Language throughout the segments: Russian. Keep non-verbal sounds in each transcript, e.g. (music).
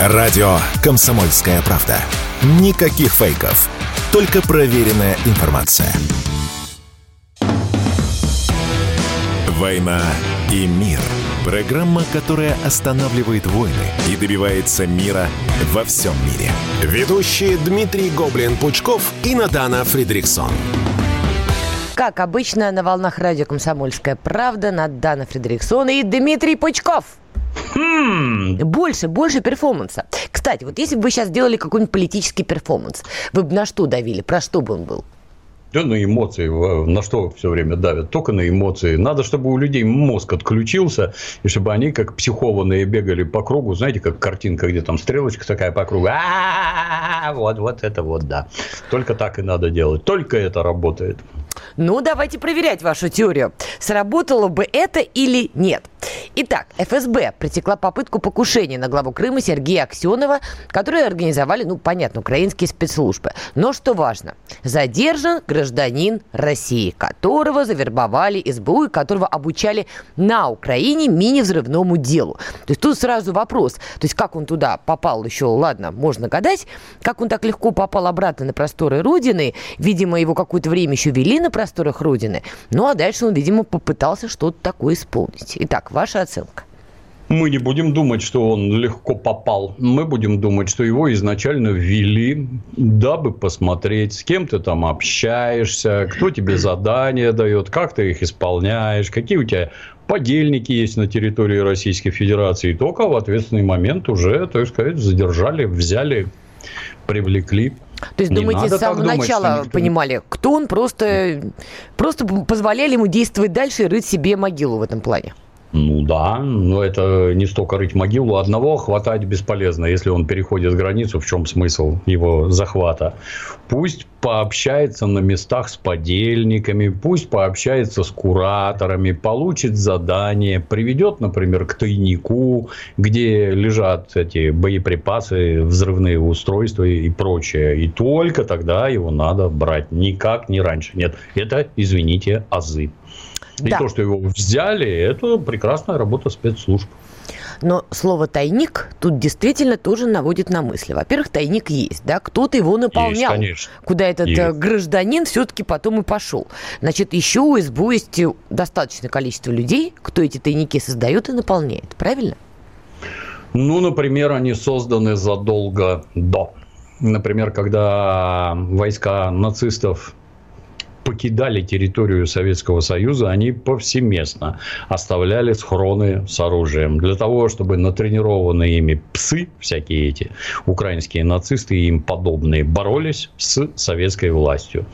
Радио «Комсомольская правда». Никаких фейков. Только проверенная информация. «Война и мир». Программа, которая останавливает войны и добивается мира во всем мире. Ведущие Дмитрий Гоблин-Пучков и Надана Фридриксон. Как обычно, на волнах радио «Комсомольская правда» Надана Фридриксон и Дмитрий Пучков. Хм. Больше, больше перформанса. Кстати, вот если бы вы сейчас делали какой-нибудь политический перформанс, вы бы на что давили? Про что бы он был? Да на эмоции. На что все время давят? Только на эмоции. Надо, чтобы у людей мозг отключился, и чтобы они, как психованные, бегали по кругу. Знаете, как картинка, где там стрелочка такая по кругу. Вот, вот это вот, да. Только так и надо делать. Только это работает. Ну, давайте проверять вашу теорию. Сработало бы это или нет? Итак, ФСБ пресекла попытку покушения на главу Крыма Сергея Аксенова, которые организовали, ну, понятно, украинские спецслужбы. Но что важно, задержан гражданин России, которого завербовали СБУ и которого обучали на Украине мини-взрывному делу. То есть тут сразу вопрос, то есть как он туда попал еще, ладно, можно гадать, как он так легко попал обратно на просторы Родины, видимо, его какое-то время еще вели на просторах Родины, ну а дальше он, видимо, попытался что-то такое исполнить. Итак, ваша оценка? Мы не будем думать, что он легко попал. Мы будем думать, что его изначально ввели, дабы посмотреть, с кем ты там общаешься, кто тебе задания дает, как ты их исполняешь, какие у тебя подельники есть на территории Российской Федерации. И только в ответственный момент уже, так сказать, задержали, взяли, привлекли. То есть, не думаете, с самого думать, начала никто... понимали, кто он, просто, просто позволяли ему действовать дальше и рыть себе могилу в этом плане? Ну да, но это не столько рыть могилу. Одного хватать бесполезно, если он переходит границу, в чем смысл его захвата. Пусть пообщается на местах с подельниками, пусть пообщается с кураторами, получит задание, приведет, например, к тайнику, где лежат эти боеприпасы, взрывные устройства и прочее. И только тогда его надо брать. Никак не раньше. Нет, это, извините, азы. И да. то, что его взяли, это прекрасная работа спецслужб. Но слово «тайник» тут действительно тоже наводит на мысли. Во-первых, тайник есть, да, кто-то его наполнял, есть, куда этот есть. Э, гражданин все-таки потом и пошел. Значит, еще у СБУ есть достаточное количество людей, кто эти тайники создает и наполняет, правильно? Ну, например, они созданы задолго до. Например, когда войска нацистов покидали территорию Советского Союза, они повсеместно оставляли схроны с оружием. Для того, чтобы натренированные ими псы, всякие эти украинские нацисты и им подобные, боролись с советской властью.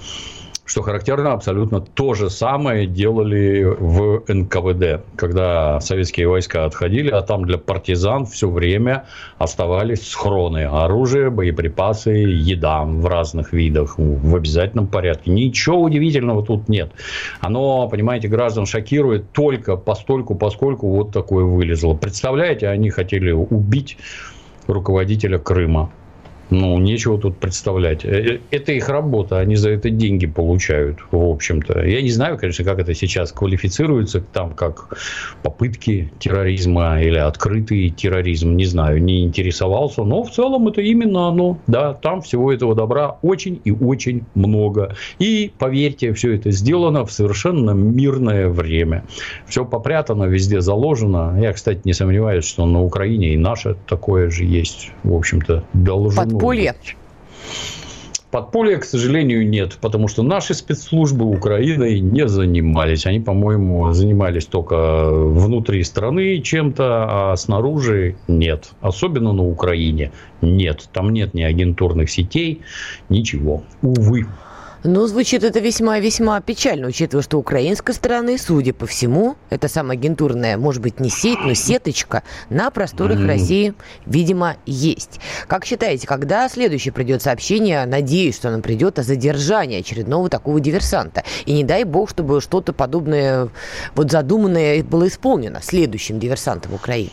Что характерно, абсолютно то же самое делали в НКВД, когда советские войска отходили, а там для партизан все время оставались схроны, оружие, боеприпасы, еда в разных видах, в обязательном порядке. Ничего удивительного тут нет. Оно, понимаете, граждан шокирует только постольку, поскольку вот такое вылезло. Представляете, они хотели убить руководителя Крыма. Ну, нечего тут представлять. Э, э, это их работа, они за это деньги получают, в общем-то. Я не знаю, конечно, как это сейчас квалифицируется, там, как попытки терроризма или открытый терроризм, не знаю, не интересовался. Но в целом это именно оно. Да, там всего этого добра очень и очень много. И, поверьте, все это сделано в совершенно мирное время. Все попрятано, везде заложено. Я, кстати, не сомневаюсь, что на Украине и наше такое же есть, в общем-то, должно Подполье? Подполья, к сожалению, нет, потому что наши спецслужбы Украиной не занимались. Они, по-моему, занимались только внутри страны чем-то, а снаружи нет. Особенно на Украине нет. Там нет ни агентурных сетей, ничего. Увы. Ну, звучит это весьма-весьма печально, учитывая, что украинской стороны, судя по всему, это самая агентурная, может быть, не сеть, но сеточка на просторах mm. России, видимо, есть. Как считаете, когда следующее придет сообщение, надеюсь, что оно придет, о задержании очередного такого диверсанта? И не дай бог, чтобы что-то подобное, вот задуманное было исполнено следующим диверсантом Украины.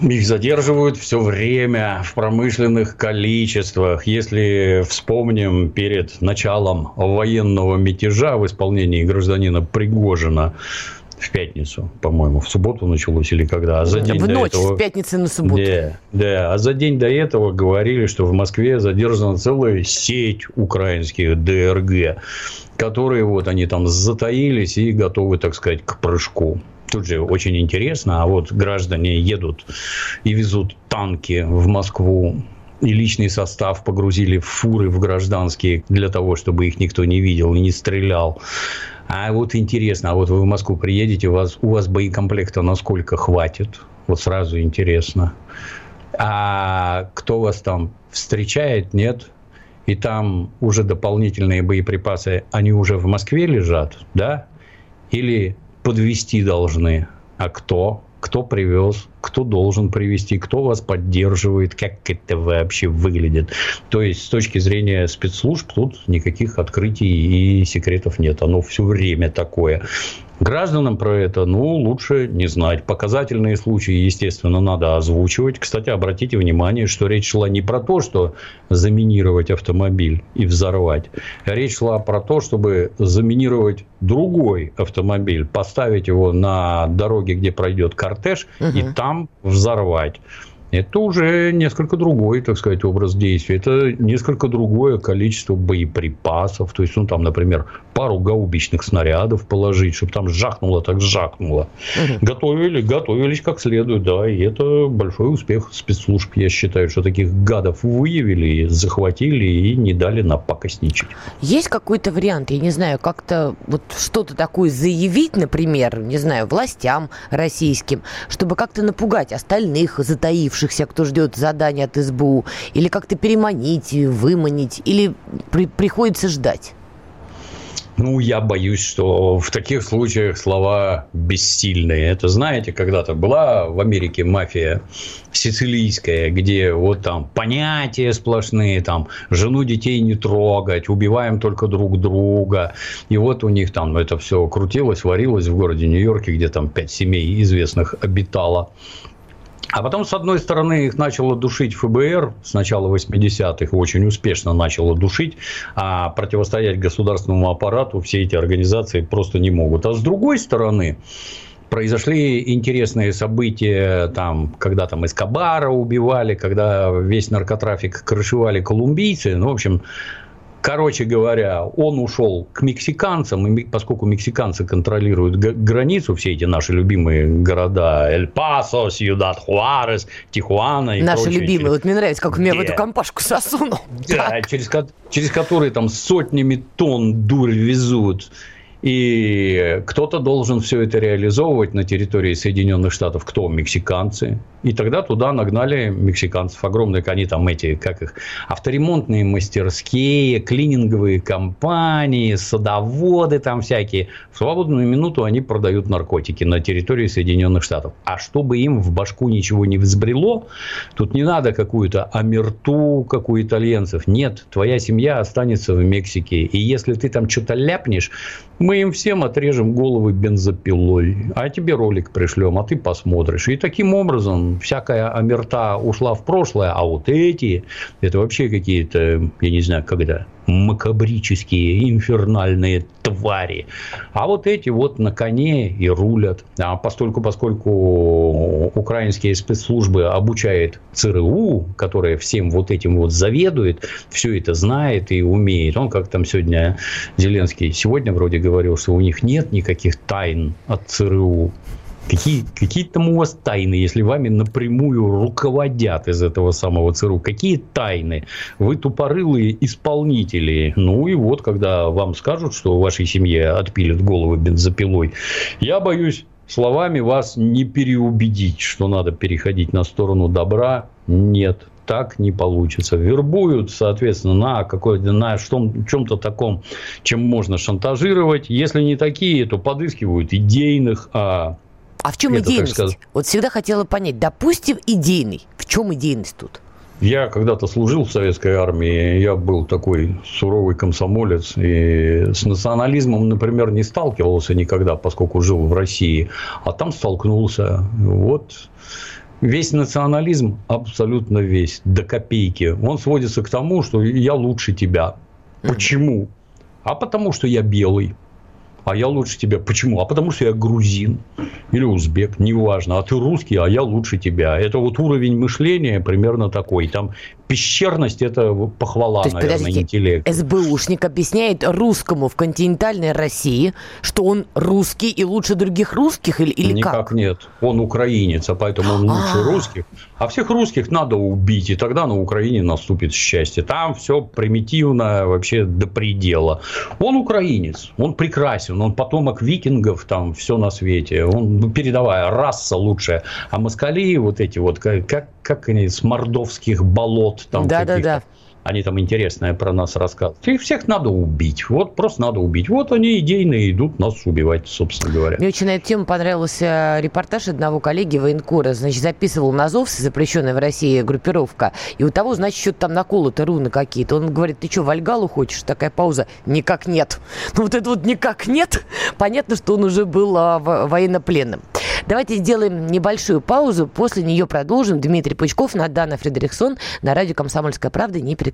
Их задерживают все время в промышленных количествах. Если вспомним перед началом военного мятежа в исполнении гражданина Пригожина, в пятницу, по-моему, в субботу началось или когда, а за день в до ночь этого... с пятницы на субботу. Да, да, а за день до этого говорили, что в Москве задержана целая сеть украинских ДРГ, которые вот они там затаились и готовы, так сказать, к прыжку. Тут же очень интересно, а вот граждане едут и везут танки в Москву, и личный состав погрузили в фуры в гражданские для того, чтобы их никто не видел и не стрелял. А вот интересно, а вот вы в Москву приедете, у вас, у вас боекомплекта насколько хватит? Вот сразу интересно. А кто вас там встречает, нет? И там уже дополнительные боеприпасы, они уже в Москве лежат, да? Или подвести должны? А кто? Кто привез? кто должен привести, кто вас поддерживает, как это вообще выглядит. То есть с точки зрения спецслужб тут никаких открытий и секретов нет. Оно все время такое. Гражданам про это, ну, лучше не знать. Показательные случаи, естественно, надо озвучивать. Кстати, обратите внимание, что речь шла не про то, что заминировать автомобиль и взорвать. Речь шла про то, чтобы заминировать другой автомобиль, поставить его на дороге, где пройдет кортеж, угу. и там там взорвать. Это уже несколько другой, так сказать, образ действия. Это несколько другое количество боеприпасов. То есть, ну, там, например, пару гаубичных снарядов положить, чтобы там жахнуло, так жахнуло. Угу. Готовили, готовились как следует, да. И это большой успех спецслужб. Я считаю, что таких гадов выявили, захватили и не дали напакостничать. Есть какой-то вариант, я не знаю, как-то вот что-то такое заявить, например, не знаю, властям российским, чтобы как-то напугать остальных затаивших оставшихся, кто ждет задания от СБУ, или как-то переманить, выманить, или при, приходится ждать? Ну, я боюсь, что в таких случаях слова бессильные. Это, знаете, когда-то была в Америке мафия сицилийская, где вот там понятия сплошные, там жену детей не трогать, убиваем только друг друга. И вот у них там это все крутилось, варилось в городе Нью-Йорке, где там пять семей известных обитало. А потом, с одной стороны, их начало душить ФБР с начала 80-х, очень успешно начало душить, а противостоять государственному аппарату все эти организации просто не могут. А с другой стороны, произошли интересные события, там, когда там Эскобара убивали, когда весь наркотрафик крышевали колумбийцы. Ну, в общем, Короче говоря, он ушел к мексиканцам, и поскольку мексиканцы контролируют границу, все эти наши любимые города, Эль-Пасо, Сьюдад Хуарес, Тихуана и Наши прочие, любимые, вот мне нравится, как меня в эту компашку сосунул. Да, через, через которые там сотнями тонн дурь везут. И кто-то должен все это реализовывать на территории Соединенных Штатов. Кто? Мексиканцы. И тогда туда нагнали мексиканцев огромные, они там эти, как их, авторемонтные мастерские, клининговые компании, садоводы там всякие. В свободную минуту они продают наркотики на территории Соединенных Штатов. А чтобы им в башку ничего не взбрело, тут не надо какую-то амерту, как у итальянцев. Нет, твоя семья останется в Мексике. И если ты там что-то ляпнешь, мы им всем отрежем головы бензопилой, а тебе ролик пришлем, а ты посмотришь. И таким образом всякая амерта ушла в прошлое, а вот эти, это вообще какие-то, я не знаю, когда, макабрические, инфернальные твари. А вот эти вот на коне и рулят. А постольку, поскольку украинские спецслужбы обучает ЦРУ, которая всем вот этим вот заведует, все это знает и умеет. Он как там сегодня Зеленский сегодня вроде говорил, что у них нет никаких тайн от ЦРУ. Какие, какие там у вас тайны, если вами напрямую руководят из этого самого ЦРУ? Какие тайны? Вы тупорылые исполнители. Ну и вот, когда вам скажут, что вашей семье отпилят головы бензопилой, я боюсь, словами вас не переубедить, что надо переходить на сторону добра. Нет, так не получится. Вербуют, соответственно, на какой-то, на чем-то таком, чем можно шантажировать. Если не такие, то подыскивают идейных, а а в чем Это, идейность? Вот всегда хотела понять. Допустим, идейный. В чем идейность тут? Я когда-то служил в советской армии, я был такой суровый комсомолец, и с национализмом, например, не сталкивался никогда, поскольку жил в России, а там столкнулся. Вот весь национализм, абсолютно весь, до копейки, он сводится к тому, что я лучше тебя. Почему? А потому что я белый. А я лучше тебя. Почему? А потому что я грузин или узбек, неважно. А ты русский, а я лучше тебя. Это вот уровень мышления примерно такой. Там пещерность – это похвала, То есть, наверное, интеллект. СБУшник объясняет русскому в континентальной России, что он русский и лучше других русских или, или Никак как? нет. Он украинец, а поэтому он лучше А-а-а. русских. А всех русских надо убить, и тогда на Украине наступит счастье. Там все примитивно вообще до предела. Он украинец, он прекрасен, он потомок викингов, там все на свете. Он ну, передовая раса лучшая. А москали вот эти вот, как, как они, с мордовских болот. Там да, да, да они там интересное про нас рассказывают. Их всех надо убить. Вот просто надо убить. Вот они идейно идут нас убивать, собственно говоря. Мне очень на эту тему понравился репортаж одного коллеги военкора. Значит, записывал Назовцы, запрещенная в России группировка. И у того, значит, что-то там наколото руны какие-то. Он говорит, ты что, в Альгалу хочешь? Такая пауза. Никак нет. Ну, вот это вот никак нет. (laughs) Понятно, что он уже был а, военнопленным. Давайте сделаем небольшую паузу. После нее продолжим. Дмитрий Пучков, Надана Фредериксон на радио «Комсомольская правда». Не переключайтесь.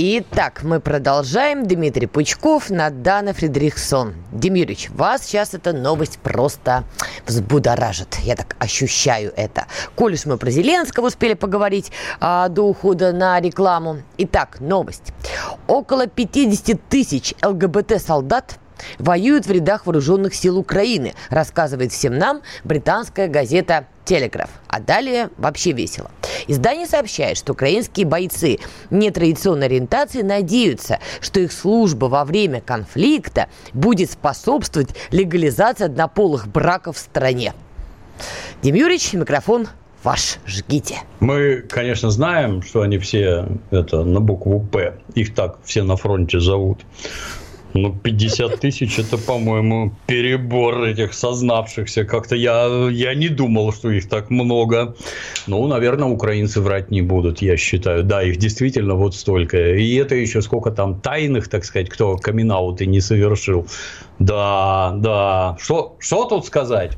Итак, мы продолжаем. Дмитрий Пучков, Надана Фредериксон. Демирович, вас сейчас эта новость просто взбудоражит. Я так ощущаю это. Коль уж мы про Зеленского успели поговорить а, до ухода на рекламу. Итак, новость. Около 50 тысяч ЛГБТ-солдат воюют в рядах вооруженных сил Украины, рассказывает всем нам британская газета «Телеграф». А далее вообще весело. Издание сообщает, что украинские бойцы нетрадиционной ориентации надеются, что их служба во время конфликта будет способствовать легализации однополых браков в стране. Дим Юрьевич, микрофон ваш, жгите. Мы, конечно, знаем, что они все это на букву «П». Их так все на фронте зовут. Ну, 50 тысяч это, по-моему, перебор этих сознавшихся. Как-то я, я не думал, что их так много. Ну, наверное, украинцы врать не будут, я считаю. Да, их действительно вот столько. И это еще сколько там тайных, так сказать, кто камин не совершил. Да, да. Что, тут сказать?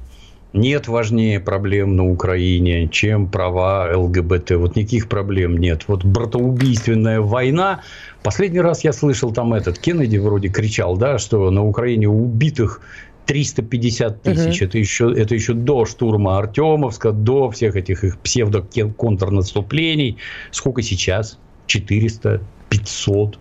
Нет важнее проблем на Украине, чем права ЛГБТ. Вот никаких проблем нет. Вот братоубийственная война. Последний раз я слышал там этот Кеннеди вроде кричал, да, что на Украине убитых 350 тысяч. Угу. Это, еще, это еще до штурма Артемовска, до всех этих их псевдо-контрнаступлений. Сколько сейчас? 400, 500.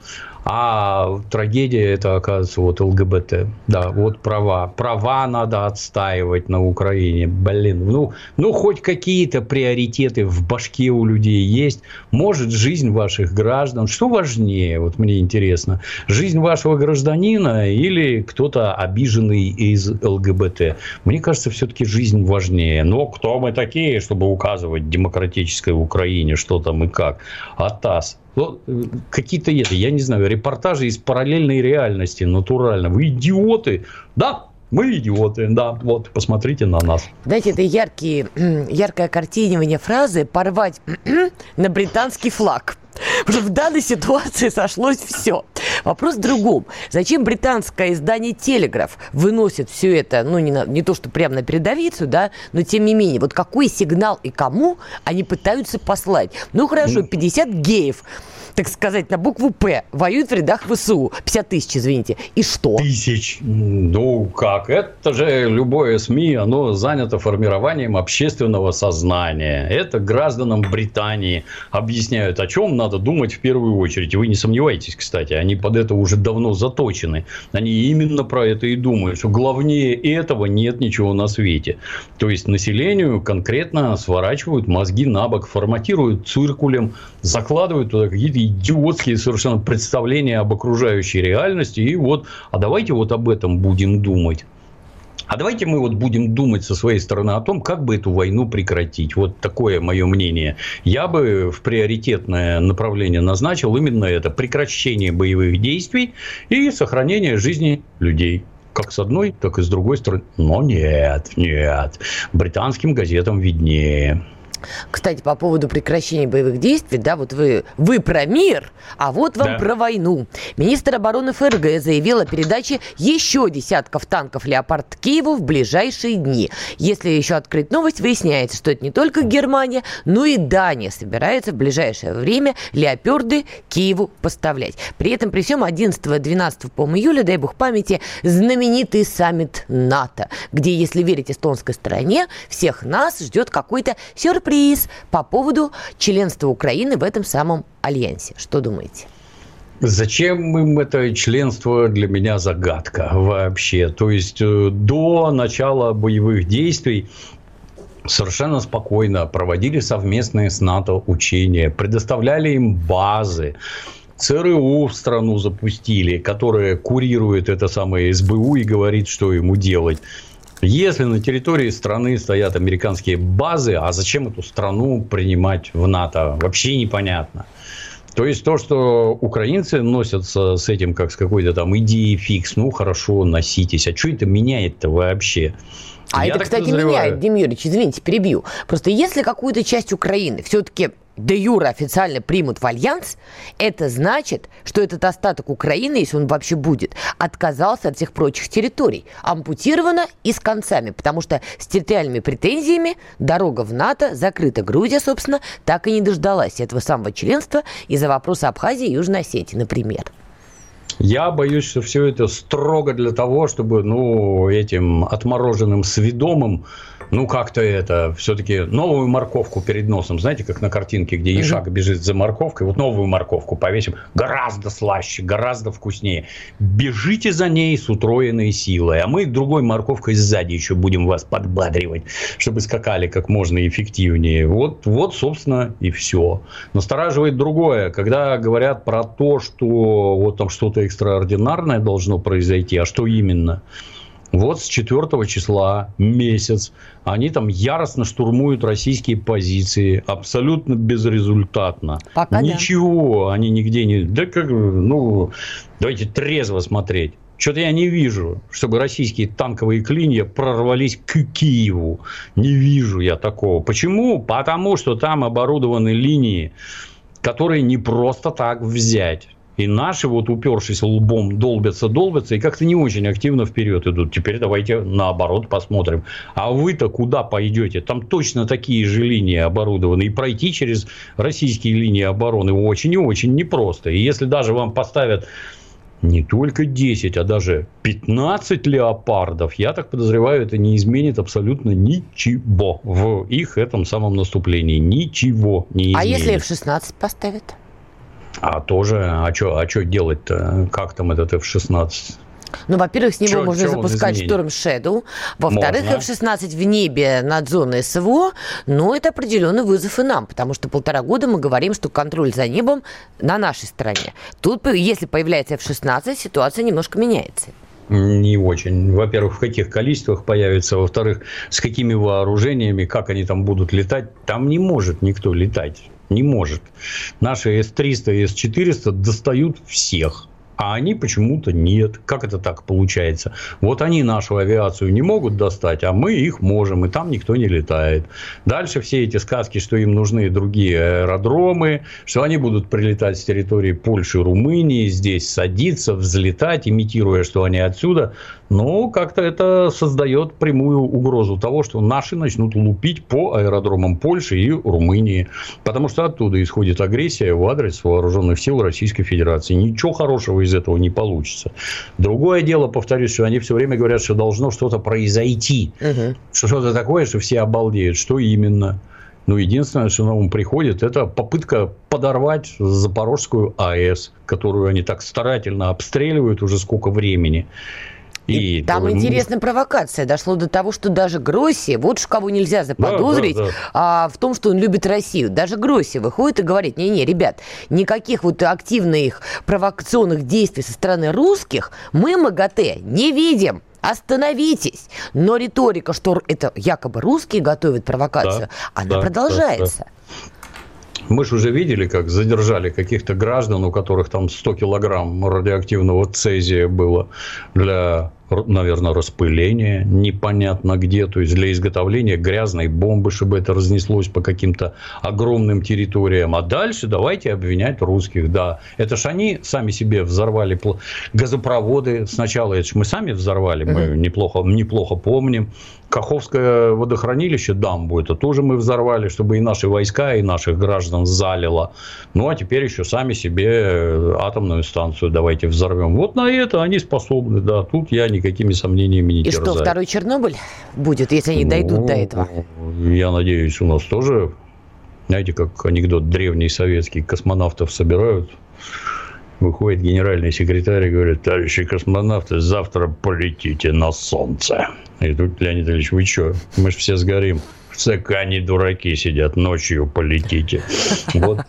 А трагедия это, оказывается, вот ЛГБТ. Да, вот права. Права надо отстаивать на Украине. Блин, ну, ну хоть какие-то приоритеты в башке у людей есть. Может, жизнь ваших граждан. Что важнее, вот мне интересно. Жизнь вашего гражданина или кто-то обиженный из ЛГБТ? Мне кажется, все-таки жизнь важнее. Но кто мы такие, чтобы указывать демократической Украине, что там и как? А ТАСС ну, какие-то это, я не знаю, репортажи из параллельной реальности, натурально. Вы идиоты. Да, мы идиоты, да, вот, посмотрите на нас. Знаете, это яркие, (clears throat) яркое картинивание фразы «порвать (clears throat) на британский флаг». Потому что в данной ситуации сошлось все. Вопрос в другом. Зачем британское издание «Телеграф» выносит все это, ну, не, на, не то, что прямо на передовицу, да, но тем не менее, вот какой сигнал и кому они пытаются послать? Ну, хорошо, 50 геев так сказать, на букву «П» воюют в рядах ВСУ. 50 тысяч, извините. И что? Тысяч. Ну, как? Это же любое СМИ, оно занято формированием общественного сознания. Это гражданам Британии объясняют, о чем надо думать в первую очередь. Вы не сомневайтесь, кстати, они под это уже давно заточены. Они именно про это и думают, что главнее этого нет ничего на свете. То есть, населению конкретно сворачивают мозги на бок, форматируют циркулем, закладывают туда какие-то идиотские совершенно представления об окружающей реальности. И вот, а давайте вот об этом будем думать. А давайте мы вот будем думать со своей стороны о том, как бы эту войну прекратить. Вот такое мое мнение. Я бы в приоритетное направление назначил именно это. Прекращение боевых действий и сохранение жизни людей как с одной, так и с другой стороны. Но нет, нет. Британским газетам виднее. Кстати, по поводу прекращения боевых действий, да, вот вы, вы про мир, а вот вам да. про войну. Министр обороны ФРГ заявил о передаче еще десятков танков «Леопард» Киеву в ближайшие дни. Если еще открыть новость, выясняется, что это не только Германия, но и Дания собирается в ближайшее время «Леопарды» Киеву поставлять. При этом при всем 11-12 по июля, дай бог памяти, знаменитый саммит НАТО, где, если верить эстонской стороне, всех нас ждет какой-то сюрприз сюрприз по поводу членства Украины в этом самом альянсе. Что думаете? Зачем им это членство для меня загадка вообще. То есть э, до начала боевых действий совершенно спокойно проводили совместные с НАТО учения, предоставляли им базы, ЦРУ в страну запустили, которая курирует это самое СБУ и говорит, что ему делать. Если на территории страны стоят американские базы, а зачем эту страну принимать в НАТО, вообще непонятно. То есть то, что украинцы носятся с этим как с какой-то там идеей фикс, ну хорошо, носитесь. А что это меняет-то вообще? А Я это, кстати, подозреваю... меняет, Дим Юрьевич, извините, перебью. Просто если какую-то часть Украины все-таки де юра официально примут в альянс, это значит, что этот остаток Украины, если он вообще будет, отказался от всех прочих территорий, ампутировано и с концами, потому что с территориальными претензиями дорога в НАТО закрыта. Грузия, собственно, так и не дождалась этого самого членства из-за вопроса Абхазии и Южной Осетии, например. Я боюсь, что все это строго для того, чтобы ну, этим отмороженным сведомым ну, как-то это, все-таки новую морковку перед носом, знаете, как на картинке, где Ишак угу. бежит за морковкой, вот новую морковку повесим, гораздо слаще, гораздо вкуснее. Бежите за ней с утроенной силой, а мы другой морковкой сзади еще будем вас подбадривать, чтобы скакали как можно эффективнее. Вот, вот собственно, и все. Настораживает другое, когда говорят про то, что вот там что-то экстраординарное должно произойти, а что именно – вот с 4 числа месяц они там яростно штурмуют российские позиции, абсолютно безрезультатно. Пока Ничего да. они нигде не... Да как, ну, давайте трезво смотреть. Что-то я не вижу, чтобы российские танковые клинья прорвались к Киеву. Не вижу я такого. Почему? Потому что там оборудованы линии, которые не просто так взять. И наши, вот упершись лбом, долбятся, долбятся, и как-то не очень активно вперед идут. Теперь давайте наоборот посмотрим. А вы-то куда пойдете? Там точно такие же линии оборудованы. И пройти через российские линии обороны очень и очень непросто. И если даже вам поставят не только 10, а даже 15 леопардов, я так подозреваю, это не изменит абсолютно ничего в их этом самом наступлении. Ничего не изменит. А если F-16 поставят? А тоже, а что а чё делать-то? Как там этот F-16? Ну, во-первых, с него чё, можно чё запускать Storm Shadow. Во-вторых, F-16 в небе над зоной СВО, но это определенный вызов и нам, потому что полтора года мы говорим, что контроль за небом на нашей стороне. Тут, если появляется F-16, ситуация немножко меняется. Не очень. Во-первых, в каких количествах появится. Во-вторых, с какими вооружениями, как они там будут летать. Там не может никто летать. Не может. Наши С-300 и С-400 достают всех а они почему-то нет. Как это так получается? Вот они нашу авиацию не могут достать, а мы их можем, и там никто не летает. Дальше все эти сказки, что им нужны другие аэродромы, что они будут прилетать с территории Польши, Румынии, здесь садиться, взлетать, имитируя, что они отсюда. Но как-то это создает прямую угрозу того, что наши начнут лупить по аэродромам Польши и Румынии. Потому что оттуда исходит агрессия в адрес вооруженных сил Российской Федерации. Ничего хорошего из этого не получится. Другое дело, повторюсь, что они все время говорят, что должно что-то произойти. Угу. Что-то такое, что все обалдеют. Что именно? Ну, единственное, что на ум приходит, это попытка подорвать Запорожскую АЭС, которую они так старательно обстреливают уже сколько времени. И, там то, интересная ну... провокация. Дошло до того, что даже Гросси, вот уж кого нельзя заподозрить, да, да, да. А, в том, что он любит Россию. Даже Гросси выходит и говорит, не-не, ребят, никаких вот активных провокационных действий со стороны русских мы МАГАТЭ не видим. остановитесь. Но риторика, что это якобы русские готовят провокацию, да, она да, продолжается. Да, да. Мы же уже видели, как задержали каких-то граждан, у которых там 100 килограмм радиоактивного цезия было для наверное, распыление непонятно где, то есть для изготовления грязной бомбы, чтобы это разнеслось по каким-то огромным территориям. А дальше давайте обвинять русских. Да, это ж они сами себе взорвали газопроводы. Сначала это ж мы сами взорвали, мы неплохо, неплохо помним. Каховское водохранилище, дамбу, это тоже мы взорвали, чтобы и наши войска, и наших граждан залило. Ну, а теперь еще сами себе э, атомную станцию давайте взорвем. Вот на это они способны, да. Тут я никакими сомнениями не И терзаю. что, второй Чернобыль будет, если они дойдут ну, до этого? Я надеюсь, у нас тоже, знаете, как анекдот древний советский, космонавтов собирают выходит генеральный секретарь и говорит, товарищи космонавты, завтра полетите на Солнце. И тут Леонид Ильич, вы что, мы же все сгорим. ЦК не дураки сидят, ночью полетите. Вот.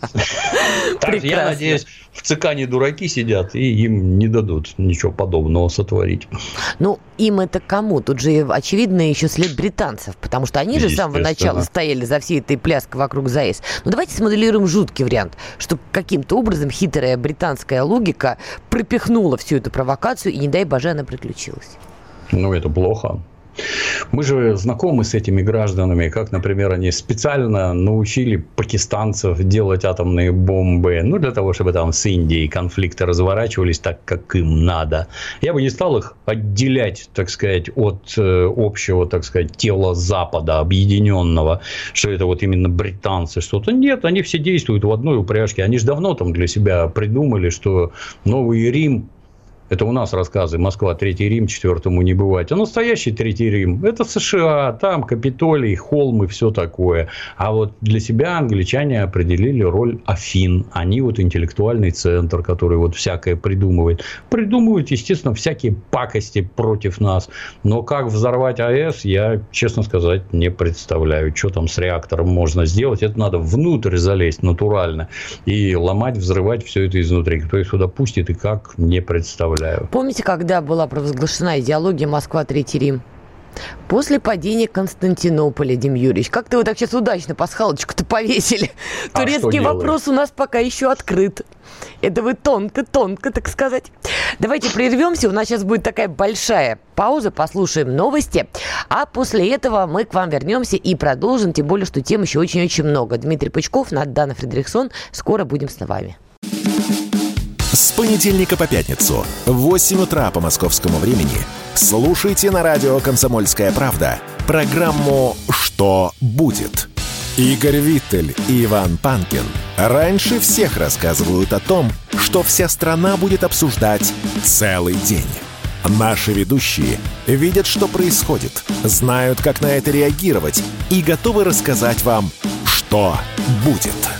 Так, я надеюсь, в ЦК не дураки сидят, и им не дадут ничего подобного сотворить. Ну, им это кому? Тут же, очевидно, еще след британцев, потому что они же с самого начала стояли за всей этой пляской вокруг ЗАЭС. Ну, давайте смоделируем жуткий вариант, что каким-то образом хитрая британская логика пропихнула всю эту провокацию, и, не дай боже, она приключилась. Ну, это плохо. Мы же знакомы с этими гражданами, как, например, они специально научили пакистанцев делать атомные бомбы, ну, для того, чтобы там с Индией конфликты разворачивались так, как им надо. Я бы не стал их отделять, так сказать, от э, общего, так сказать, тела Запада, объединенного, что это вот именно британцы что-то. Нет, они все действуют в одной упряжке. Они же давно там для себя придумали, что Новый Рим это у нас рассказы Москва, Третий Рим, четвертому не бывать. А настоящий Третий Рим – это США, там Капитолий, холмы, все такое. А вот для себя англичане определили роль Афин. Они вот интеллектуальный центр, который вот всякое придумывает. Придумывают, естественно, всякие пакости против нас. Но как взорвать АЭС, я, честно сказать, не представляю. Что там с реактором можно сделать? Это надо внутрь залезть натурально и ломать, взрывать все это изнутри. Кто их сюда пустит и как, не представляю представляю. Помните, когда была провозглашена идеология Москва Третий Рим? После падения Константинополя, Дим Юрьевич. Как-то вы так сейчас удачно пасхалочку-то повесили. А Турецкий вопрос у нас пока еще открыт. Это вы тонко-тонко, так сказать. Давайте прервемся. У нас сейчас будет такая большая пауза. Послушаем новости. А после этого мы к вам вернемся и продолжим. Тем более, что тем еще очень-очень много. Дмитрий Пучков, Надана Фредериксон. Скоро будем с вами. С понедельника по пятницу в 8 утра по московскому времени слушайте на радио «Комсомольская правда» программу «Что будет?». Игорь Виттель и Иван Панкин раньше всех рассказывают о том, что вся страна будет обсуждать целый день. Наши ведущие видят, что происходит, знают, как на это реагировать и готовы рассказать вам, что будет.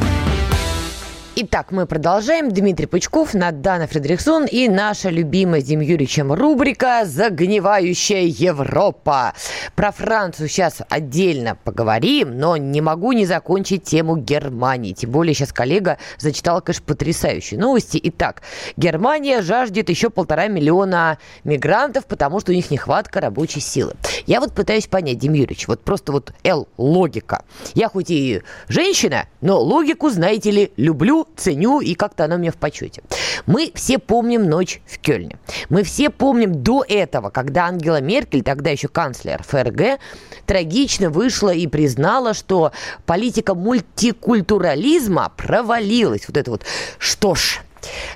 Итак, мы продолжаем. Дмитрий Пучков, Надана Фредериксон и наша любимая Дим Юрьевичем рубрика «Загнивающая Европа». Про Францию сейчас отдельно поговорим, но не могу не закончить тему Германии. Тем более сейчас коллега зачитала, конечно, потрясающие новости. Итак, Германия жаждет еще полтора миллиона мигрантов, потому что у них нехватка рабочей силы. Я вот пытаюсь понять, Дим Юрьевич, вот просто вот Л, логика. Я хоть и женщина, но логику, знаете ли, люблю ценю, и как-то она у меня в почете. Мы все помним ночь в Кёльне. Мы все помним до этого, когда Ангела Меркель, тогда еще канцлер ФРГ, трагично вышла и признала, что политика мультикультурализма провалилась. Вот это вот. Что ж,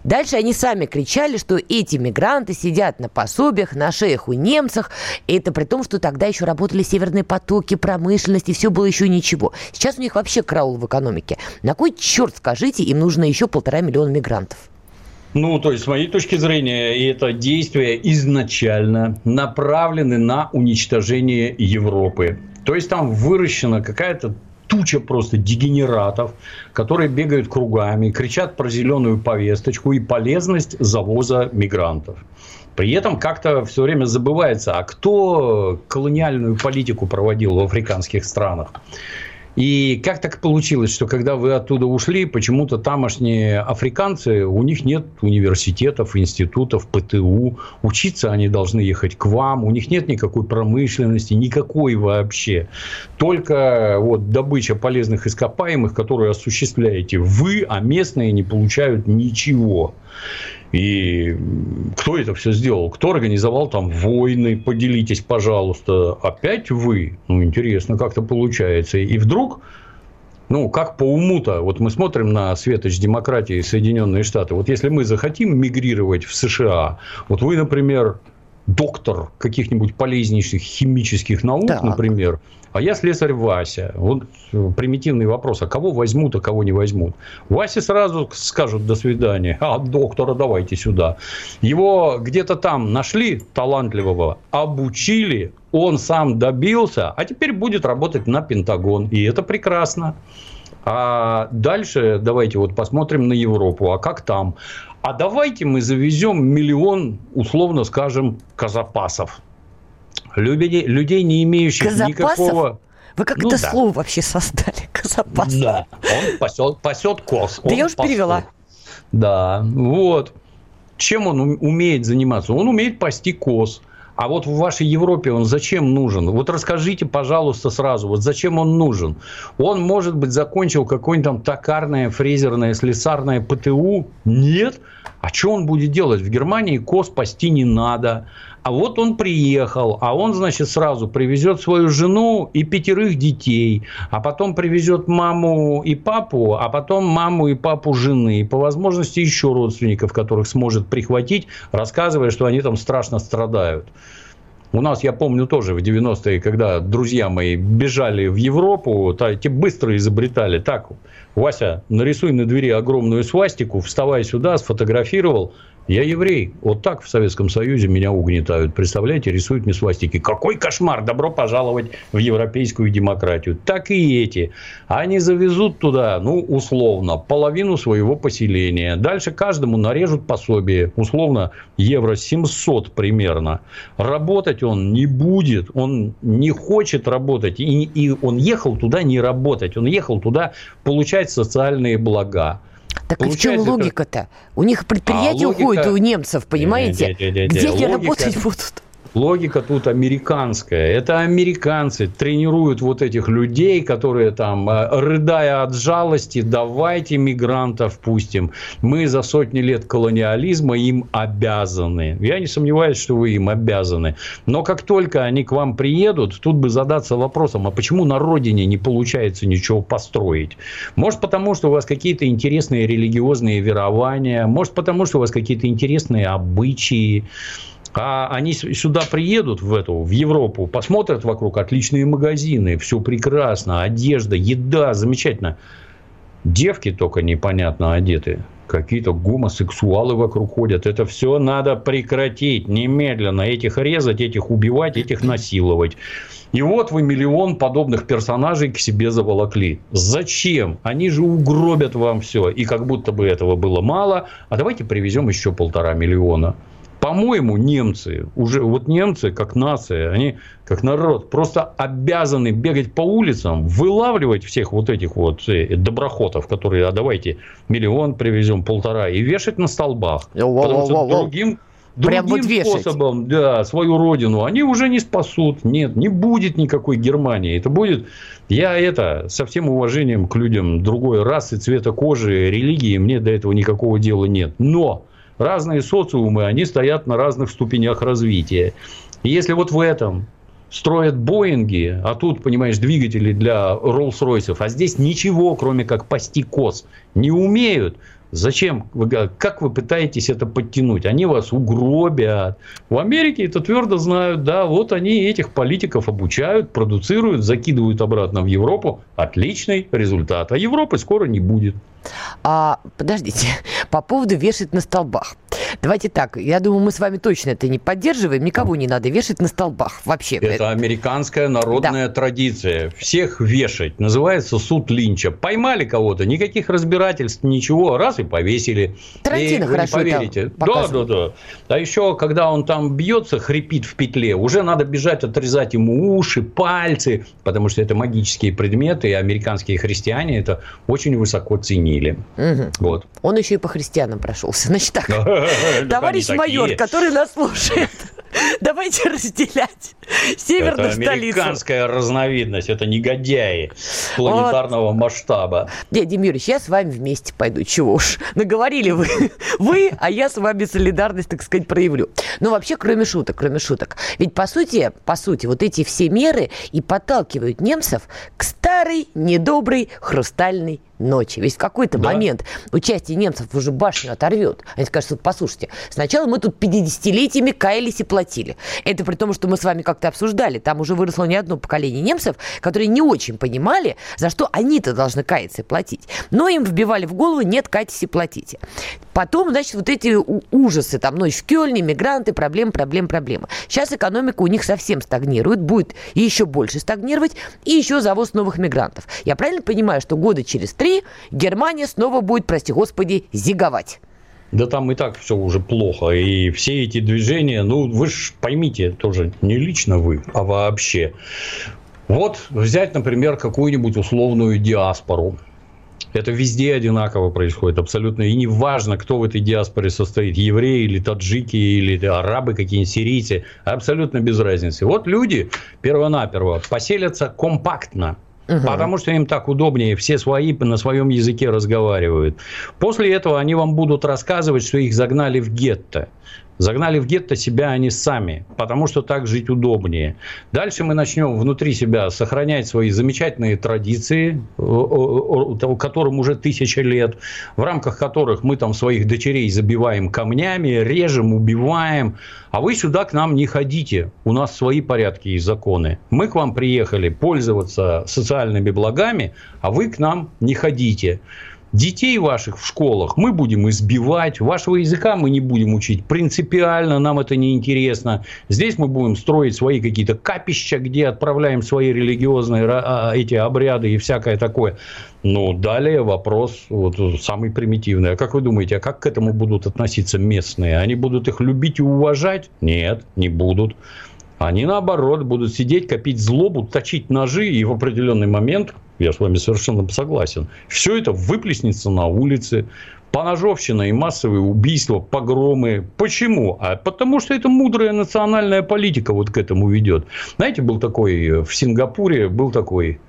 Дальше они сами кричали, что эти мигранты сидят на пособиях, на шеях у немцев. Это при том, что тогда еще работали северные потоки, промышленность, и все было еще ничего. Сейчас у них вообще краул в экономике. На кой черт, скажите, им нужно еще полтора миллиона мигрантов? Ну, то есть, с моей точки зрения, это действия изначально направлены на уничтожение Европы. То есть, там выращена какая-то туча просто дегенератов, которые бегают кругами, кричат про зеленую повесточку и полезность завоза мигрантов. При этом как-то все время забывается, а кто колониальную политику проводил в африканских странах? И как так получилось, что когда вы оттуда ушли, почему-то тамошние африканцы, у них нет университетов, институтов, ПТУ, учиться они должны ехать к вам, у них нет никакой промышленности, никакой вообще. Только вот добыча полезных ископаемых, которые осуществляете вы, а местные не получают ничего. И кто это все сделал? Кто организовал там войны? Поделитесь, пожалуйста. Опять вы? Ну, интересно, как-то получается. И вдруг ну, как по уму-то, вот мы смотрим на светоч демократии Соединенные Штаты, вот если мы захотим мигрировать в США, вот вы, например, доктор каких-нибудь полезнейших химических наук, так. например, а я слесарь Вася. Вот примитивный вопрос, а кого возьмут, а кого не возьмут? Васе сразу скажут до свидания, а доктора давайте сюда. Его где-то там нашли талантливого, обучили, он сам добился, а теперь будет работать на Пентагон. И это прекрасно. А дальше давайте вот посмотрим на Европу. А как там? А давайте мы завезем миллион, условно скажем, казапасов. Людей, людей не имеющих Казапасов? никакого... Вы как ну, это да. слово вообще создали? (laughs) Казапас. Да, он пасет, пасет коз. Да я уж пасет. перевела. Да, вот. Чем он умеет заниматься? Он умеет пасти коз. А вот в вашей Европе он зачем нужен? Вот расскажите, пожалуйста, сразу, вот зачем он нужен? Он, может быть, закончил какое-нибудь там токарное, фрезерное, слесарное ПТУ? Нет. А что он будет делать? В Германии коз пасти не надо. А вот он приехал, а он, значит, сразу привезет свою жену и пятерых детей, а потом привезет маму и папу, а потом маму и папу жены, и по возможности еще родственников, которых сможет прихватить, рассказывая, что они там страшно страдают. У нас, я помню, тоже в 90-е, когда друзья мои бежали в Европу, то, те быстро изобретали. Так, Вася, нарисуй на двери огромную свастику, вставай сюда, сфотографировал, я еврей. Вот так в Советском Союзе меня угнетают. Представляете, рисуют мне свастики. Какой кошмар! Добро пожаловать в европейскую демократию. Так и эти. Они завезут туда, ну, условно, половину своего поселения. Дальше каждому нарежут пособие. Условно, евро 700 примерно. Работать он не будет. Он не хочет работать. И, и он ехал туда не работать. Он ехал туда получать социальные блага. Так и в чем логика-то? У них предприятия а, логика... уходят у немцев, понимаете? Не, не, не, не, Где они работать будут? Логика тут американская. Это американцы тренируют вот этих людей, которые там, э, рыдая от жалости, давайте мигрантов пустим. Мы за сотни лет колониализма им обязаны. Я не сомневаюсь, что вы им обязаны. Но как только они к вам приедут, тут бы задаться вопросом, а почему на родине не получается ничего построить? Может, потому что у вас какие-то интересные религиозные верования, может, потому что у вас какие-то интересные обычаи. А они сюда приедут, в эту, в Европу, посмотрят вокруг отличные магазины, все прекрасно, одежда, еда, замечательно. Девки только непонятно одеты. Какие-то гомосексуалы вокруг ходят. Это все надо прекратить немедленно. Этих резать, этих убивать, этих насиловать. И вот вы миллион подобных персонажей к себе заволокли. Зачем? Они же угробят вам все. И как будто бы этого было мало. А давайте привезем еще полтора миллиона по-моему, немцы, уже вот немцы как нация, они как народ просто обязаны бегать по улицам, вылавливать всех вот этих вот э, доброхотов, которые, а давайте миллион привезем, полтора, и вешать на столбах. Воу, Потому что другим, Прям другим способом да, свою родину они уже не спасут. Нет, не будет никакой Германии. Это будет... Я это со всем уважением к людям другой расы, цвета кожи, религии, мне до этого никакого дела нет. Но разные социумы, они стоят на разных ступенях развития. И если вот в этом строят Боинги, а тут, понимаешь, двигатели для Роллс-Ройсов, а здесь ничего, кроме как пасти коз, не умеют, Зачем? Как вы пытаетесь это подтянуть? Они вас угробят. В Америке это твердо знают. Да, вот они этих политиков обучают, продуцируют, закидывают обратно в Европу. Отличный результат. А Европы скоро не будет. А, подождите, (laughs) по поводу вешать на столбах. Давайте так, я думаю, мы с вами точно это не поддерживаем, никого не надо вешать на столбах вообще. Это американская народная да. традиция. Всех вешать. Называется суд Линча. Поймали кого-то, никаких разбирательств, ничего, раз и повесили. Тарантино и хорошо не поверите. Да, да, да. А еще, когда он там бьется, хрипит в петле, уже надо бежать, отрезать ему уши, пальцы, потому что это магические предметы, и американские христиане это очень высоко ценили. Угу. Вот. Он еще и по христианам прошелся. (laughs) Значит так, товарищ майор, который нас слушает, (laughs) Давайте разделять северных это американская разновидность, это негодяи планетарного масштаба. Не, Дим Юрьевич, я с вами вместе пойду, чего уж. Наговорили вы, (laughs) вы, а я с вами солидарность, так сказать, проявлю. Но вообще, кроме шуток, кроме шуток. Ведь, по сути, по сути, вот эти все меры и подталкивают немцев к старой, недоброй, хрустальной ночи. Ведь в какой-то да. момент участие немцев уже башню оторвет. Они скажут, послушайте, сначала мы тут 50-летиями каялись и платили. Это при том, что мы с вами как-то обсуждали. Там уже выросло не одно поколение немцев, которые не очень понимали, за что они-то должны каяться и платить. Но им вбивали в голову, нет, кайтесь и платите. Потом, значит, вот эти ужасы, там, ночь в Кёльне, мигранты, проблемы, проблемы, проблемы. Сейчас экономика у них совсем стагнирует, будет еще больше стагнировать, и еще завоз новых мигрантов. Я правильно понимаю, что года через три 3 Германия снова будет, прости господи, зиговать. Да там и так все уже плохо. И все эти движения, ну, вы же поймите, тоже не лично вы, а вообще. Вот взять, например, какую-нибудь условную диаспору. Это везде одинаково происходит абсолютно. И не важно, кто в этой диаспоре состоит. Евреи или таджики, или арабы какие-нибудь, сирийцы. Абсолютно без разницы. Вот люди перво-наперво поселятся компактно Угу. Потому что им так удобнее, все свои на своем языке разговаривают. После этого они вам будут рассказывать, что их загнали в гетто. Загнали в гетто себя они сами, потому что так жить удобнее. Дальше мы начнем внутри себя сохранять свои замечательные традиции, которым уже тысяча лет, в рамках которых мы там своих дочерей забиваем камнями, режем, убиваем. А вы сюда к нам не ходите. У нас свои порядки и законы. Мы к вам приехали пользоваться социальными благами, а вы к нам не ходите. Детей ваших в школах мы будем избивать, вашего языка мы не будем учить. Принципиально нам это не интересно. Здесь мы будем строить свои какие-то капища, где отправляем свои религиозные а, эти обряды и всякое такое. Ну, далее вопрос вот, самый примитивный. А как вы думаете, а как к этому будут относиться местные? Они будут их любить и уважать? Нет, не будут. Они, наоборот, будут сидеть, копить злобу, точить ножи, и в определенный момент, я с вами совершенно согласен, все это выплеснется на улице, поножовщина и массовые убийства, погромы. Почему? А потому что это мудрая национальная политика вот к этому ведет. Знаете, был такой в Сингапуре, был такой,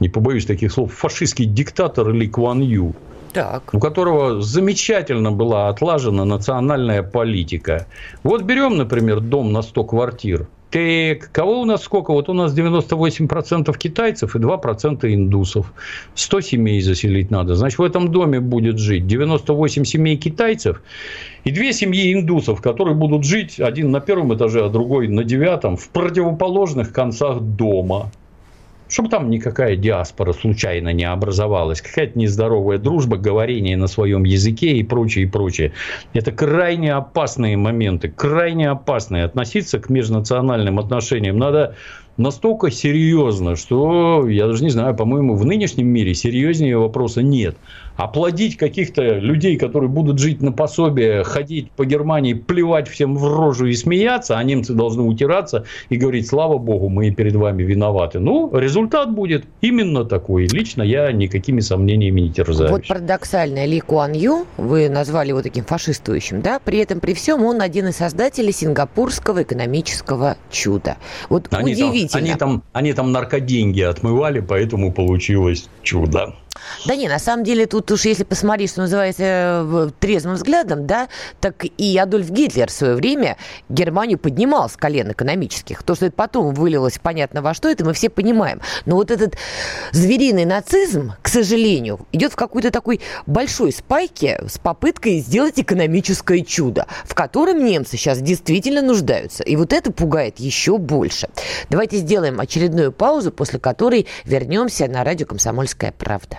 не побоюсь таких слов, фашистский диктатор Ли Куан Ю так. у которого замечательно была отлажена национальная политика. Вот берем, например, дом на 100 квартир. Так, кого у нас сколько? Вот у нас 98% китайцев и 2% индусов. 100 семей заселить надо. Значит, в этом доме будет жить 98 семей китайцев и две семьи индусов, которые будут жить один на первом этаже, а другой на девятом, в противоположных концах дома чтобы там никакая диаспора случайно не образовалась, какая-то нездоровая дружба, говорение на своем языке и прочее, и прочее. Это крайне опасные моменты, крайне опасные. Относиться к межнациональным отношениям надо настолько серьезно, что я даже не знаю, по-моему, в нынешнем мире серьезнее вопроса нет оплодить каких-то людей, которые будут жить на пособие, ходить по Германии, плевать всем в рожу и смеяться, а немцы должны утираться и говорить, слава богу, мы перед вами виноваты. Ну, результат будет именно такой. Лично я никакими сомнениями не терзаюсь. Вот парадоксально, Ли Куан Ю, вы назвали его таким фашистующим, да? При этом, при всем, он один из создателей сингапурского экономического чуда. Вот они удивительно. Там, они, там, они там наркоденьги отмывали, поэтому получилось чудо. Да не, на самом деле тут уж если посмотреть, что называется, трезвым взглядом, да, так и Адольф Гитлер в свое время Германию поднимал с колен экономических. То, что это потом вылилось понятно во что, это мы все понимаем. Но вот этот звериный нацизм, к сожалению, идет в какой-то такой большой спайке с попыткой сделать экономическое чудо, в котором немцы сейчас действительно нуждаются. И вот это пугает еще больше. Давайте сделаем очередную паузу, после которой вернемся на радио «Комсомольская правда».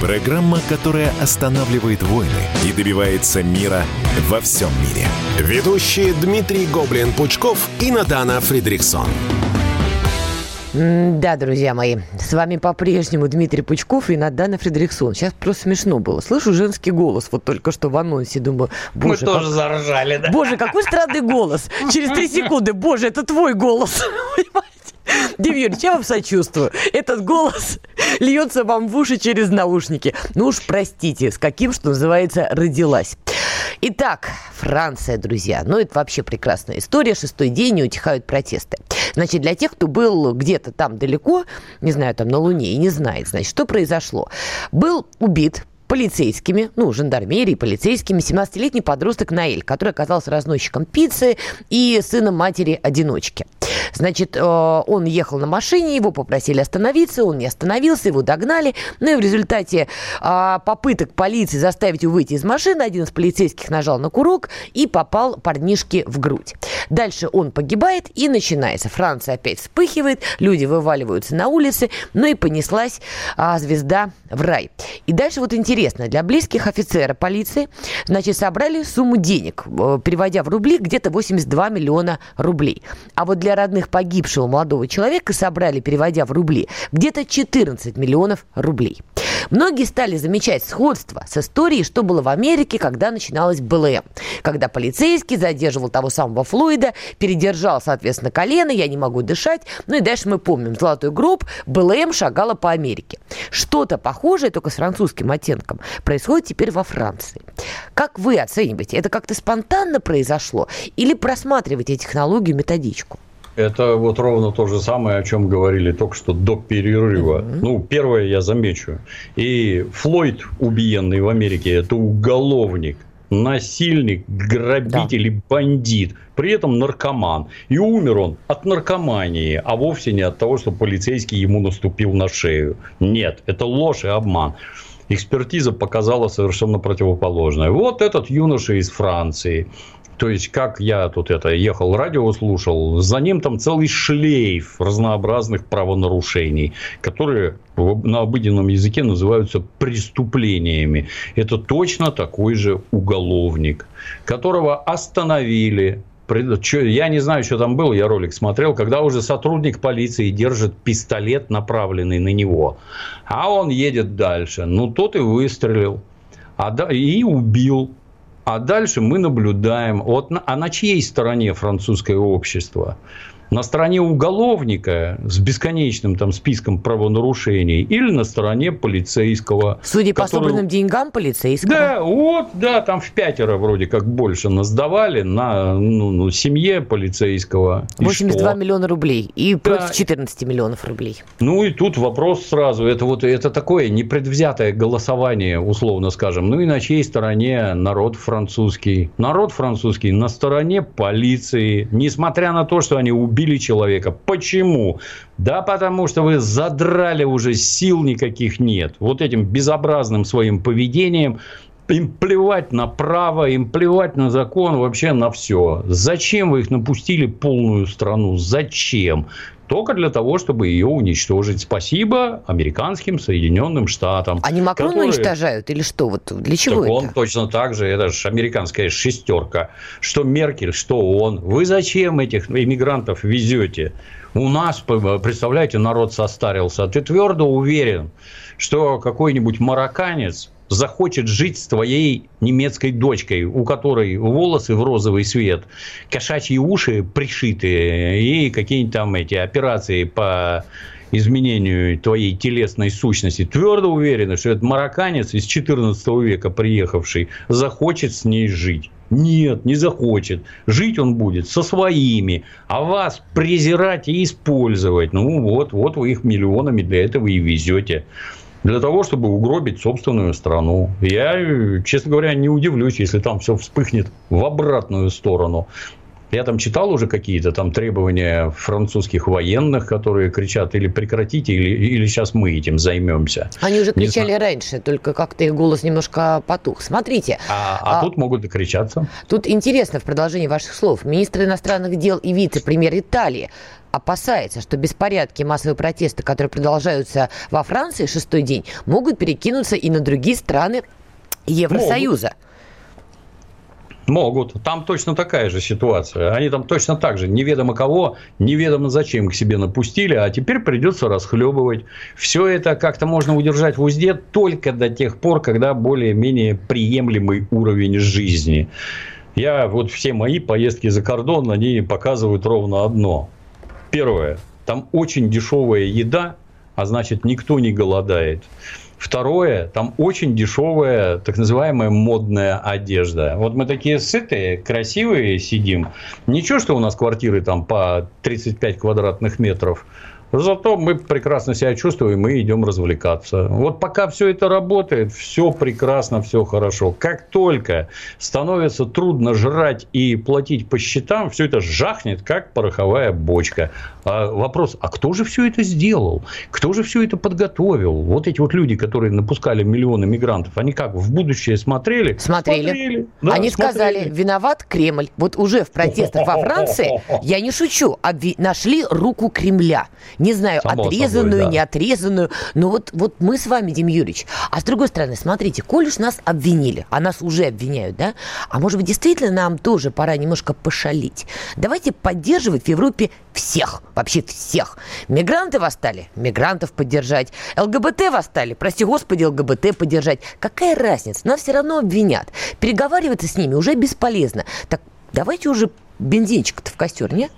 программа, которая останавливает войны и добивается мира во всем мире. Ведущие Дмитрий Гоблин-Пучков и Надана Фридриксон. Да, друзья мои, с вами по-прежнему Дмитрий Пучков и Надана Фредериксон. Сейчас просто смешно было. Слышу женский голос, вот только что в анонсе. Думаю, боже, Мы тоже заржали, да? Боже, какой странный голос. Через три (laughs) секунды, боже, это твой голос. (laughs) Понимаете? Дим Юрьевич, я вам сочувствую. Этот голос (laughs) льется вам в уши через наушники. Ну уж простите, с каким, что называется, родилась. Итак, Франция, друзья. Ну, это вообще прекрасная история. Шестой день не утихают протесты. Значит, для тех, кто был где-то там далеко, не знаю, там на Луне, и не знает, значит, что произошло. Был убит полицейскими, ну, жандармерией, полицейскими, 17-летний подросток Наэль, который оказался разносчиком пиццы и сыном матери-одиночки. Значит, э, он ехал на машине, его попросили остановиться, он не остановился, его догнали. Ну и в результате а, попыток полиции заставить его выйти из машины, один из полицейских нажал на курок и попал парнишке в грудь. Дальше он погибает и начинается. Франция опять вспыхивает, люди вываливаются на улицы, ну и понеслась а, звезда в рай. И дальше вот интересно, для близких офицера полиции, значит, собрали сумму денег, э, переводя в рубли, где-то 82 миллиона рублей. А вот для родных погибшего молодого человека собрали, переводя в рубли, где-то 14 миллионов рублей. Многие стали замечать сходство с историей, что было в Америке, когда начиналась БЛМ. Когда полицейский задерживал того самого Флойда, передержал, соответственно, колено, я не могу дышать. Ну и дальше мы помним, золотой гроб, БЛМ шагала по Америке. Что-то похожее, только с французским оттенком, происходит теперь во Франции. Как вы оцениваете? Это как-то спонтанно произошло или просматриваете технологию, методичку? Это вот ровно то же самое, о чем говорили только что до перерыва. Mm-hmm. Ну, первое я замечу. И Флойд, убиенный в Америке, это уголовник насильник, грабитель да. бандит, при этом наркоман. И умер он от наркомании, а вовсе не от того, что полицейский ему наступил на шею. Нет, это ложь и обман. Экспертиза показала совершенно противоположное. Вот этот юноша из Франции, то есть, как я тут это ехал, радио слушал, за ним там целый шлейф разнообразных правонарушений, которые на обыденном языке называются преступлениями. Это точно такой же уголовник, которого остановили, я не знаю, что там было, я ролик смотрел, когда уже сотрудник полиции держит пистолет, направленный на него, а он едет дальше. Ну, тот и выстрелил. А, и убил а дальше мы наблюдаем, вот, а на чьей стороне французское общество? На стороне уголовника с бесконечным там списком правонарушений или на стороне полицейского. Судя который... по собранным деньгам полицейского. Да, вот, да, там в пятеро вроде как больше насдавали на ну, ну, семье полицейского. 82 миллиона рублей и да. против 14 миллионов рублей. Ну и тут вопрос сразу, это вот это такое непредвзятое голосование, условно скажем. Ну и на чьей стороне народ французский? Народ французский на стороне полиции, несмотря на то, что они убили убили человека. Почему? Да потому что вы задрали уже, сил никаких нет. Вот этим безобразным своим поведением им плевать на право, им плевать на закон, вообще на все. Зачем вы их напустили полную страну? Зачем? Только для того, чтобы ее уничтожить. Спасибо американским Соединенным Штатам. Они Макрона которые... уничтожают или что? Вот для чего так это? Он точно так же, это же американская шестерка. Что Меркель, что он. Вы зачем этих иммигрантов везете? У нас, представляете, народ состарился. Ты твердо уверен, что какой-нибудь марокканец захочет жить с твоей немецкой дочкой, у которой волосы в розовый свет, кошачьи уши пришитые и какие-нибудь там эти операции по изменению твоей телесной сущности, твердо уверены, что этот марокканец из 14 века приехавший захочет с ней жить. Нет, не захочет. Жить он будет со своими, а вас презирать и использовать. Ну вот, вот вы их миллионами для этого и везете для того, чтобы угробить собственную страну. Я, честно говоря, не удивлюсь, если там все вспыхнет в обратную сторону. Я там читал уже какие-то там требования французских военных, которые кричат или прекратите, или, или сейчас мы этим займемся. Они уже кричали раньше, только как-то их голос немножко потух. Смотрите. А, а, а тут могут докричаться. Тут интересно в продолжении ваших слов. Министр иностранных дел и вице-премьер Италии опасается, что беспорядки, массовые протесты, которые продолжаются во Франции шестой день, могут перекинуться и на другие страны Евросоюза. Могут. Могут. Там точно такая же ситуация. Они там точно так же неведомо кого, неведомо зачем к себе напустили, а теперь придется расхлебывать. Все это как-то можно удержать в узде только до тех пор, когда более-менее приемлемый уровень жизни. Я вот все мои поездки за кордон, они показывают ровно одно. Первое. Там очень дешевая еда, а значит никто не голодает. Второе, там очень дешевая, так называемая модная одежда. Вот мы такие сытые, красивые сидим. Ничего, что у нас квартиры там по 35 квадратных метров. Зато мы прекрасно себя чувствуем и идем развлекаться. Вот пока все это работает, все прекрасно, все хорошо. Как только становится трудно жрать и платить по счетам, все это жахнет, как пороховая бочка. А вопрос, а кто же все это сделал? Кто же все это подготовил? Вот эти вот люди, которые напускали миллионы мигрантов, они как, в будущее смотрели? Смотрели. смотрели да, они смотрели. сказали, виноват Кремль. Вот уже в протестах во Франции, (laughs) я не шучу, обви... нашли руку Кремля не знаю, Само отрезанную, собой, да. не отрезанную. Но вот, вот мы с вами, Дим Юрьевич. А с другой стороны, смотрите, коль уж нас обвинили, а нас уже обвиняют, да? А может быть, действительно нам тоже пора немножко пошалить. Давайте поддерживать в Европе всех, вообще всех. Мигранты восстали, мигрантов поддержать. ЛГБТ восстали, прости господи, ЛГБТ поддержать. Какая разница? Нас все равно обвинят. Переговариваться с ними уже бесполезно. Так давайте уже бензинчик-то в костер, нет?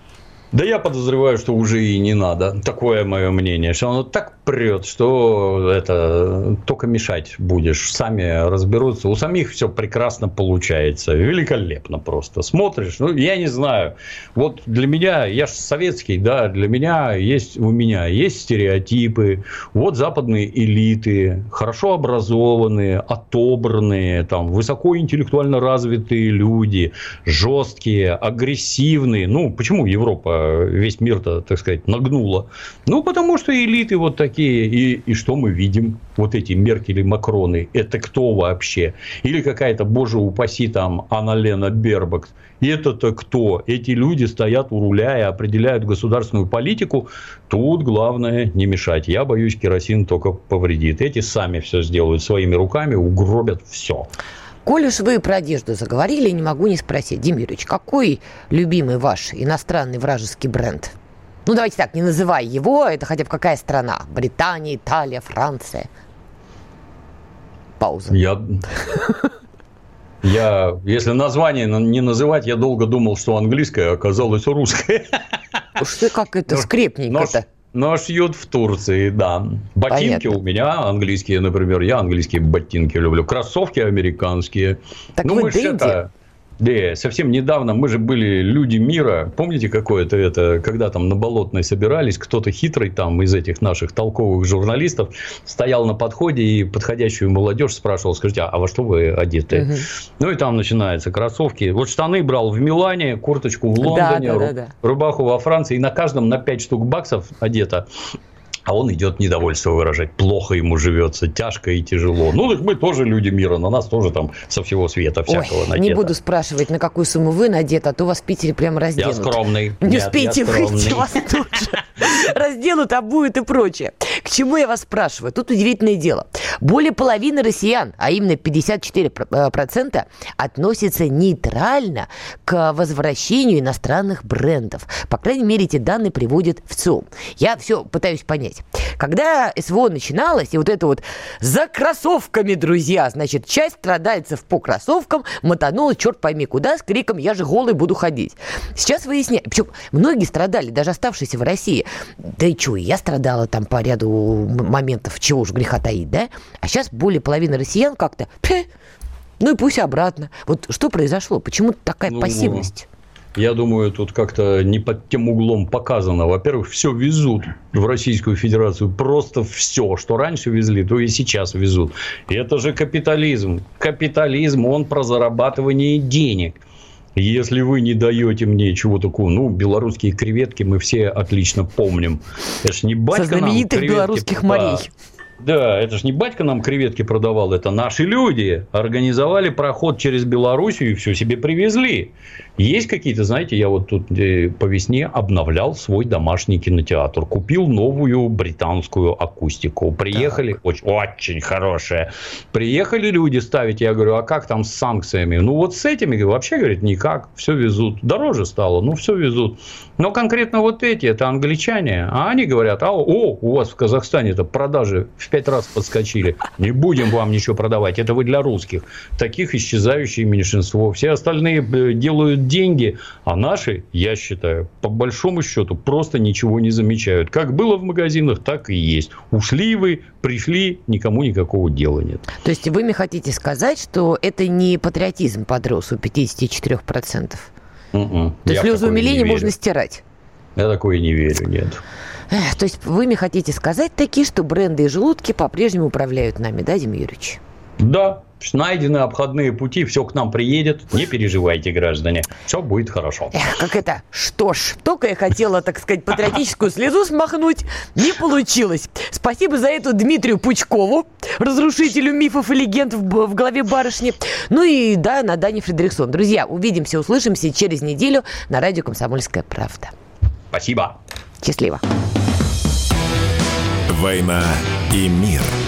Да я подозреваю, что уже и не надо. Такое мое мнение, что оно так прет, что это только мешать будешь. Сами разберутся. У самих все прекрасно получается. Великолепно просто. Смотришь, ну, я не знаю. Вот для меня, я же советский, да, для меня есть, у меня есть стереотипы. Вот западные элиты, хорошо образованные, отобранные, там, высокоинтеллектуально развитые люди, жесткие, агрессивные. Ну, почему Европа весь мир-то, так сказать, нагнула? Ну, потому что элиты вот такие. И, и что мы видим? Вот эти Меркель и Макроны. Это кто вообще? Или какая-то, боже упаси, там, Анна-Лена Бербак. Это-то кто? Эти люди стоят у руля и определяют государственную политику. Тут главное не мешать. Я боюсь, керосин только повредит. Эти сами все сделают своими руками, угробят все. Коль уж вы про одежду заговорили, не могу не спросить. Дим Юрьевич, какой любимый ваш иностранный вражеский бренд? Ну, давайте так, не называй его, это хотя бы какая страна? Британия, Италия, Франция? Пауза. Я... Я, если название не называть, я долго думал, что английское, а оказалось русское. Уж ты как это скрепненько-то. Но шьют в Турции, да. Ботинки Понятно. у меня английские, например. Я английские ботинки люблю. Кроссовки американские. Так ну, вы мы дэнди? это да, совсем недавно мы же были люди мира. Помните, какое-то это, когда там на Болотной собирались, кто-то хитрый там из этих наших толковых журналистов стоял на подходе и подходящую молодежь спрашивал, скажите, а во что вы одеты? Угу. Ну, и там начинаются кроссовки. Вот штаны брал в Милане, курточку в Лондоне, да, да, да, да. рубаху во Франции. И на каждом на 5 штук баксов одето а он идет недовольство выражать. Плохо ему живется, тяжко и тяжело. Ну, так мы тоже люди мира, на нас тоже там со всего света всякого Ой, надето. Не буду спрашивать, на какую сумму вы надеты, а то вас в Питере прям разденут. Я скромный. Не Нет, успеете выйти, вас тут же разделут, обуют и прочее. К чему я вас спрашиваю? Тут удивительное дело. Более половины россиян, а именно 54% э, относятся нейтрально к возвращению иностранных брендов. По крайней мере, эти данные приводят в ЦИОМ. Я все пытаюсь понять. Когда СВО начиналось, и вот это вот за кроссовками, друзья, значит, часть страдальцев по кроссовкам мотанула черт пойми куда с криком «Я же голый буду ходить». Сейчас выясняю, причем многие страдали, даже оставшиеся в России. Да и что, я страдала там по ряду моментов, чего уж греха таить, да? А сейчас более половины россиян как-то ну и пусть обратно. Вот что произошло? Почему такая ну, пассивность? Я думаю, тут как-то не под тем углом показано. Во-первых, все везут в Российскую Федерацию. Просто все, что раньше везли, то и сейчас везут. И это же капитализм. Капитализм, он про зарабатывание денег. Если вы не даете мне чего такого, ну, белорусские креветки мы все отлично помним. Это ж не батька Со знаменитых нам белорусских морей. Да, это же не батька нам креветки продавал, это наши люди организовали проход через Белоруссию и все себе привезли. Есть какие-то, знаете, я вот тут по весне обновлял свой домашний кинотеатр, купил новую британскую акустику, приехали, очень, очень хорошая, приехали люди ставить, я говорю, а как там с санкциями? Ну вот с этими вообще, говорит, никак, все везут, дороже стало, ну все везут. Но конкретно вот эти, это англичане, а они говорят, а о, у вас в Казахстане это продажи в пять раз подскочили, не будем вам ничего продавать, это вы для русских. Таких исчезающее меньшинство, все остальные э, делают деньги, а наши, я считаю, по большому счету просто ничего не замечают. Как было в магазинах, так и есть. Ушли вы, пришли, никому никакого дела нет. То есть вы мне хотите сказать, что это не патриотизм подрос у 54%? Mm-mm. То есть слезы умиления можно стирать? Я такое не верю, нет. То есть вы мне хотите сказать такие, что бренды и желудки по-прежнему управляют нами, да, Дим Юрьевич? Да, найдены обходные пути, все к нам приедет. Не переживайте, граждане. Все будет хорошо. Эх, как это? Что ж, только я хотела, так сказать, патриотическую слезу смахнуть. Не получилось. Спасибо за эту Дмитрию Пучкову, разрушителю мифов и легенд в, в голове барышни. Ну и да, на Дане Фредериксон. Друзья, увидимся, услышимся через неделю на радио «Комсомольская правда». Спасибо. Счастливо. «Война и мир» –